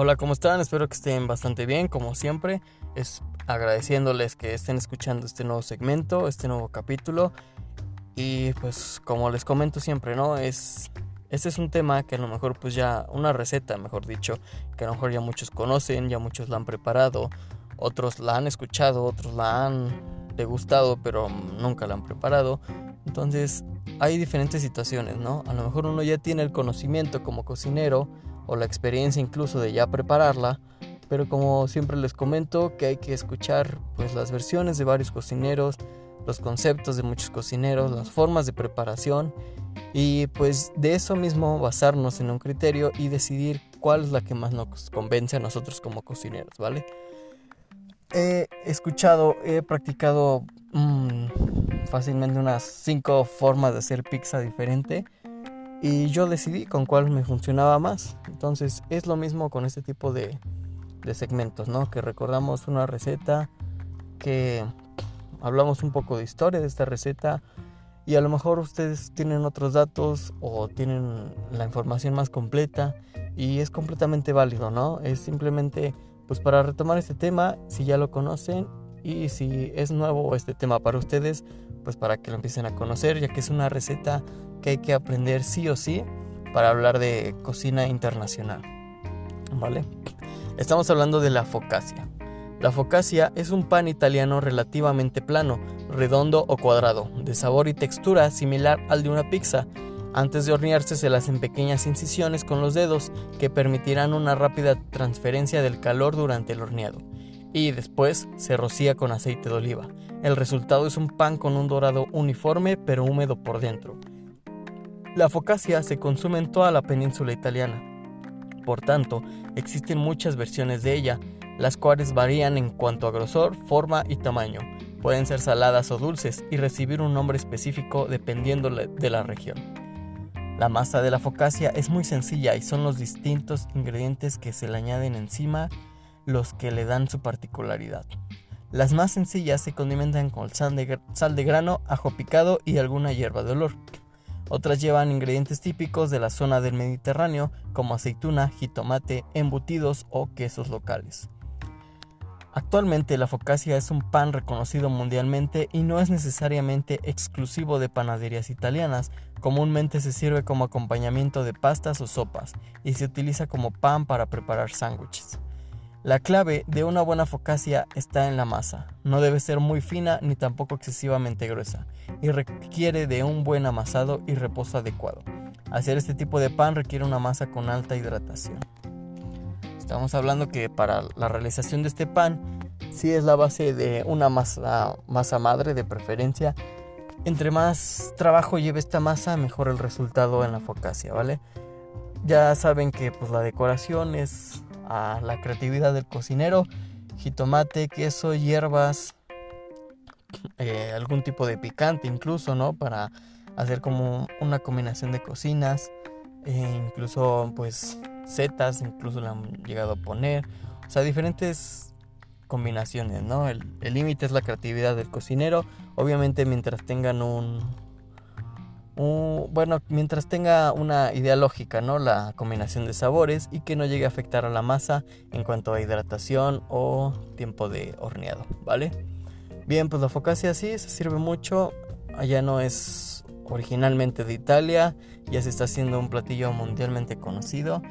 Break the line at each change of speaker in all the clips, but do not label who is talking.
Hola, ¿cómo están? Espero que estén bastante bien, como siempre. Es agradeciéndoles que estén escuchando este nuevo segmento, este nuevo capítulo. Y pues como les comento siempre, ¿no? Es este es un tema que a lo mejor pues ya una receta, mejor dicho, que a lo mejor ya muchos conocen, ya muchos la han preparado, otros la han escuchado, otros la han degustado, pero nunca la han preparado. Entonces, hay diferentes situaciones, ¿no? A lo mejor uno ya tiene el conocimiento como cocinero o la experiencia incluso de ya prepararla, pero como siempre les comento que hay que escuchar pues las versiones de varios cocineros, los conceptos de muchos cocineros, las formas de preparación y pues de eso mismo basarnos en un criterio y decidir cuál es la que más nos convence a nosotros como cocineros, ¿vale? He escuchado, he practicado mmm, fácilmente unas 5 formas de hacer pizza diferente y yo decidí con cuál me funcionaba más. Entonces es lo mismo con este tipo de, de segmentos, ¿no? Que recordamos una receta, que hablamos un poco de historia de esta receta y a lo mejor ustedes tienen otros datos o tienen la información más completa y es completamente válido, ¿no? Es simplemente pues para retomar este tema, si ya lo conocen y si es nuevo este tema para ustedes, pues para que lo empiecen a conocer, ya que es una receta que hay que aprender sí o sí para hablar de cocina internacional. ¿Vale? Estamos hablando de la focaccia. La focaccia es un pan italiano relativamente plano, redondo o cuadrado, de sabor y textura similar al de una pizza. Antes de hornearse se le hacen pequeñas incisiones con los dedos que permitirán una rápida transferencia del calor durante el horneado y después se rocía con aceite de oliva. El resultado es un pan con un dorado uniforme pero húmedo por dentro. La focaccia se consume en toda la península italiana. Por tanto, existen muchas versiones de ella, las cuales varían en cuanto a grosor, forma y tamaño. Pueden ser saladas o dulces y recibir un nombre específico dependiendo de la región. La masa de la focaccia es muy sencilla y son los distintos ingredientes que se le añaden encima los que le dan su particularidad. Las más sencillas se condimentan con sal de, sal de grano, ajo picado y alguna hierba de olor. Otras llevan ingredientes típicos de la zona del Mediterráneo como aceituna, jitomate, embutidos o quesos locales. Actualmente la focaccia es un pan reconocido mundialmente y no es necesariamente exclusivo de panaderías italianas, comúnmente se sirve como acompañamiento de pastas o sopas y se utiliza como pan para preparar sándwiches. La clave de una buena focaccia está en la masa. No debe ser muy fina ni tampoco excesivamente gruesa y requiere de un buen amasado y reposo adecuado. Hacer este tipo de pan requiere una masa con alta hidratación. Estamos hablando que para la realización de este pan sí es la base de una masa, madre de preferencia. Entre más trabajo lleve esta masa, mejor el resultado en la focaccia, ¿vale? Ya saben que pues la decoración es a la creatividad del cocinero. Jitomate, queso, hierbas, eh, algún tipo de picante incluso, ¿no? Para hacer como una combinación de cocinas. E incluso pues setas, incluso le han llegado a poner. O sea, diferentes combinaciones, ¿no? El límite es la creatividad del cocinero. Obviamente mientras tengan un, bueno, mientras tenga una idea lógica, ¿no? La combinación de sabores y que no llegue a afectar a la masa en cuanto a hidratación o tiempo de horneado, ¿vale? Bien, pues la focaccia sí se sirve mucho. Allá no es originalmente de Italia, ya se está haciendo un platillo mundialmente conocido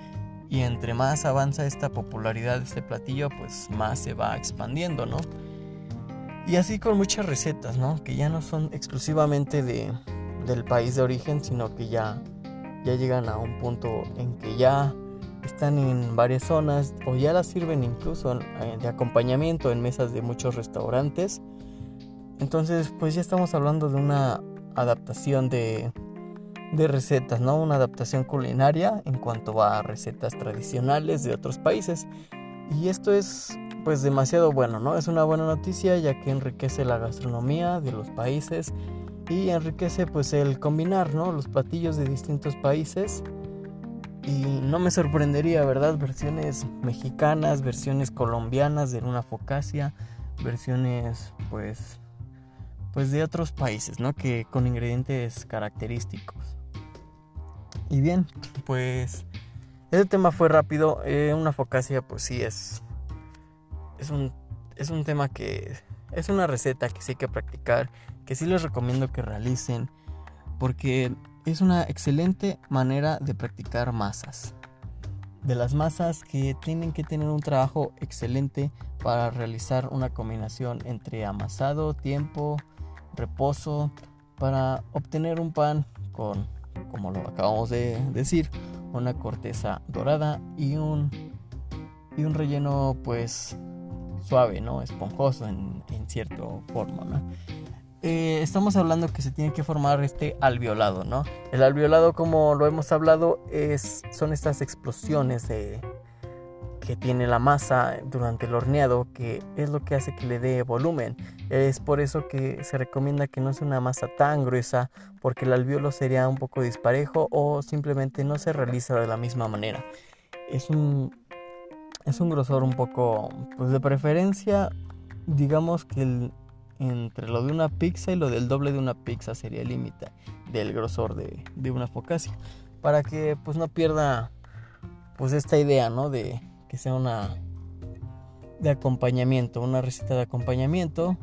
y entre más avanza esta popularidad de este platillo, pues más se va expandiendo, ¿no? Y así con muchas recetas, ¿no? Que ya no son exclusivamente de, del país de origen, sino que ya, ya llegan a un punto en que ya están en varias zonas o ya las sirven incluso de acompañamiento en mesas de muchos restaurantes. Entonces, pues ya estamos hablando de una adaptación de, de recetas, ¿no? Una adaptación culinaria en cuanto a recetas tradicionales de otros países. Y esto es pues demasiado bueno, ¿no? Es una buena noticia ya que enriquece la gastronomía de los países y enriquece pues el combinar ¿no? los platillos de distintos países y no me sorprendería verdad versiones mexicanas versiones colombianas de una focaccia versiones pues pues de otros países no que con ingredientes característicos y bien pues Ese tema fue rápido. Eh, una focacia, pues sí, es. Es un, es un tema que. Es una receta que sí hay que practicar. Que sí les recomiendo que realicen. Porque es una excelente manera de practicar masas. De las masas que tienen que tener un trabajo excelente para realizar una combinación entre amasado, tiempo, reposo, para obtener un pan con, como lo acabamos de decir, una corteza dorada y un, y un relleno pues suave, ¿no? Esponjoso en, en cierta forma, ¿no? Eh, estamos hablando que se tiene que formar este alveolado, ¿no? El alveolado, como lo hemos hablado, es, son estas explosiones de, que tiene la masa durante el horneado, que es lo que hace que le dé volumen. Es por eso que se recomienda que no sea una masa tan gruesa, porque el alveolo sería un poco disparejo o simplemente no se realiza de la misma manera. Es un, es un grosor un poco, pues de preferencia, digamos que entre lo de una pizza y lo del doble de una pizza sería el límite del grosor de, de una focaccia. Para que pues no pierda pues esta idea, ¿no? De, que sea una de acompañamiento, una receta de acompañamiento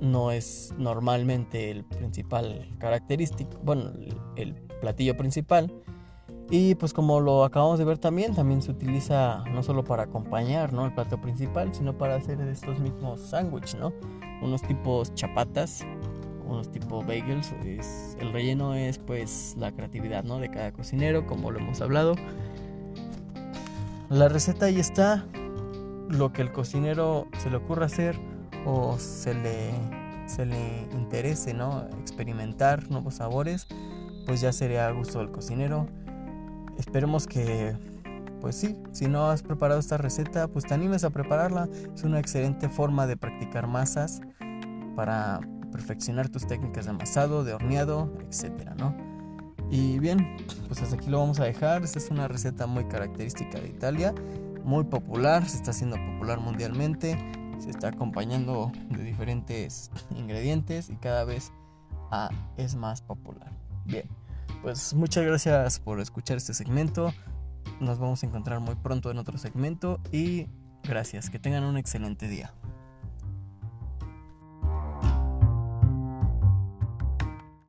no es normalmente el principal característico, bueno, el, platillo principal. Y pues como lo acabamos de ver también, también se utiliza no solo para acompañar, ¿no? El plato principal, sino para hacer estos mismos sándwiches, ¿no? Unos tipos chapatas, unos tipos bagels. el relleno es pues la creatividad, ¿no? De cada cocinero, como lo hemos hablado. La receta ahí está. Lo que el cocinero se le ocurra hacer o se le, se le interese, ¿no? Experimentar nuevos sabores, pues ya sería a gusto del cocinero. Esperemos que, pues sí, si no has preparado esta receta, pues te animes a prepararla. Es una excelente forma de practicar masas para perfeccionar tus técnicas de amasado, de horneado, etcétera, ¿no? Y bien, pues hasta aquí lo vamos a dejar. Esta es una receta muy característica de Italia, muy popular, se está haciendo popular mundialmente, se está acompañando de diferentes ingredientes y cada vez ah, es más popular. Bien, pues muchas gracias por escuchar este segmento. Nos vamos a encontrar muy pronto en otro segmento y gracias, que tengan un excelente día.